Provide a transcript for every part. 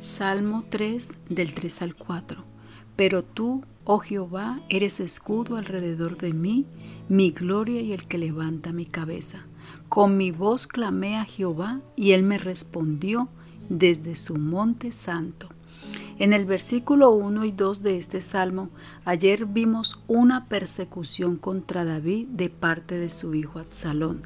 Salmo 3 del 3 al 4. Pero tú, oh Jehová, eres escudo alrededor de mí, mi gloria y el que levanta mi cabeza. Con mi voz clamé a Jehová y él me respondió desde su monte santo. En el versículo 1 y 2 de este salmo, ayer vimos una persecución contra David de parte de su hijo Absalón,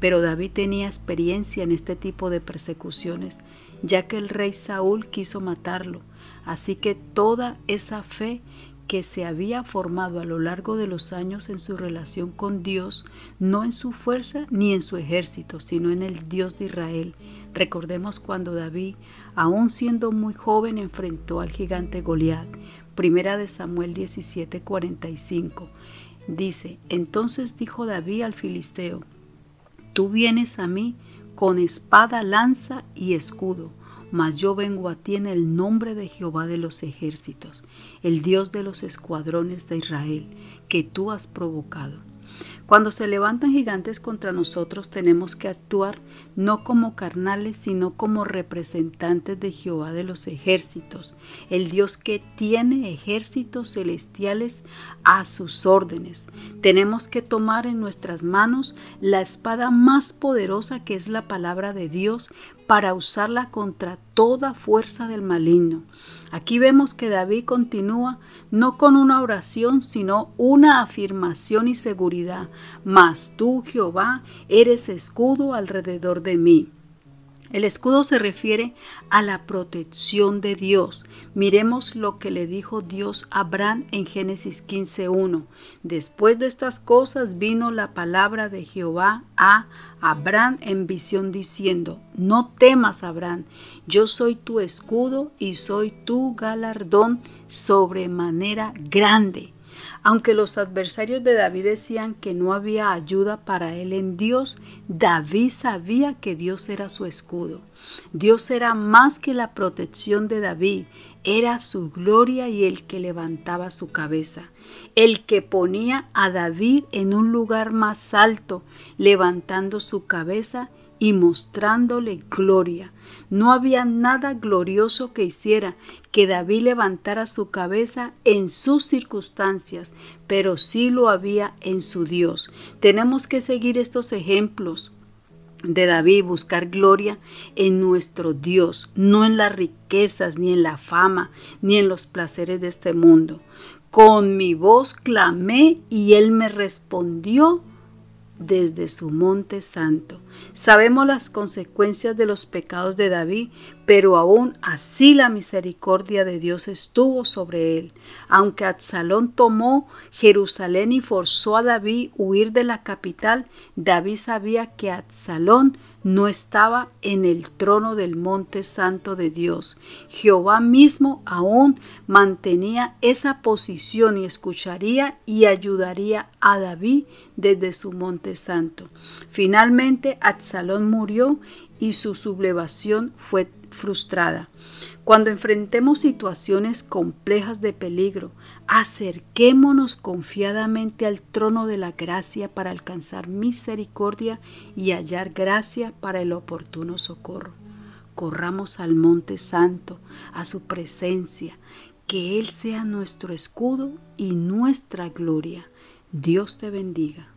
pero David tenía experiencia en este tipo de persecuciones, ya que el rey Saúl quiso matarlo. Así que toda esa fe que se había formado a lo largo de los años en su relación con Dios, no en su fuerza ni en su ejército, sino en el Dios de Israel. Recordemos cuando David, aún siendo muy joven, enfrentó al gigante Goliat. Primera de Samuel 17:45. Dice, entonces dijo David al filisteo, Tú vienes a mí con espada, lanza y escudo, mas yo vengo a ti en el nombre de Jehová de los ejércitos, el Dios de los escuadrones de Israel, que tú has provocado. Cuando se levantan gigantes contra nosotros tenemos que actuar no como carnales, sino como representantes de Jehová de los ejércitos, el Dios que tiene ejércitos celestiales a sus órdenes. Tenemos que tomar en nuestras manos la espada más poderosa que es la palabra de Dios para usarla contra toda fuerza del maligno. Aquí vemos que David continúa no con una oración, sino una afirmación y seguridad. Mas tú, Jehová, eres escudo alrededor de mí. El escudo se refiere a la protección de Dios. Miremos lo que le dijo Dios a Abraham en Génesis 15.1. Después de estas cosas vino la palabra de Jehová a Abraham en visión diciendo, no temas, Abraham, yo soy tu escudo y soy tu galardón sobremanera grande. Aunque los adversarios de David decían que no había ayuda para él en Dios, David sabía que Dios era su escudo. Dios era más que la protección de David, era su gloria y el que levantaba su cabeza, el que ponía a David en un lugar más alto, levantando su cabeza y mostrándole gloria. No había nada glorioso que hiciera que David levantara su cabeza en sus circunstancias, pero sí lo había en su Dios. Tenemos que seguir estos ejemplos de David, buscar gloria en nuestro Dios, no en las riquezas, ni en la fama, ni en los placeres de este mundo. Con mi voz clamé y él me respondió desde su monte santo. Sabemos las consecuencias de los pecados de David, pero aún así la misericordia de Dios estuvo sobre él. Aunque Absalón tomó Jerusalén y forzó a David huir de la capital, David sabía que Absalón no estaba en el trono del monte santo de Dios. Jehová mismo aún mantenía esa posición y escucharía y ayudaría a David desde su monte santo. Finalmente Absalón murió y su sublevación fue frustrada. Cuando enfrentemos situaciones complejas de peligro, acerquémonos confiadamente al trono de la gracia para alcanzar misericordia y hallar gracia para el oportuno socorro. Corramos al monte santo, a su presencia, que Él sea nuestro escudo y nuestra gloria. Dios te bendiga.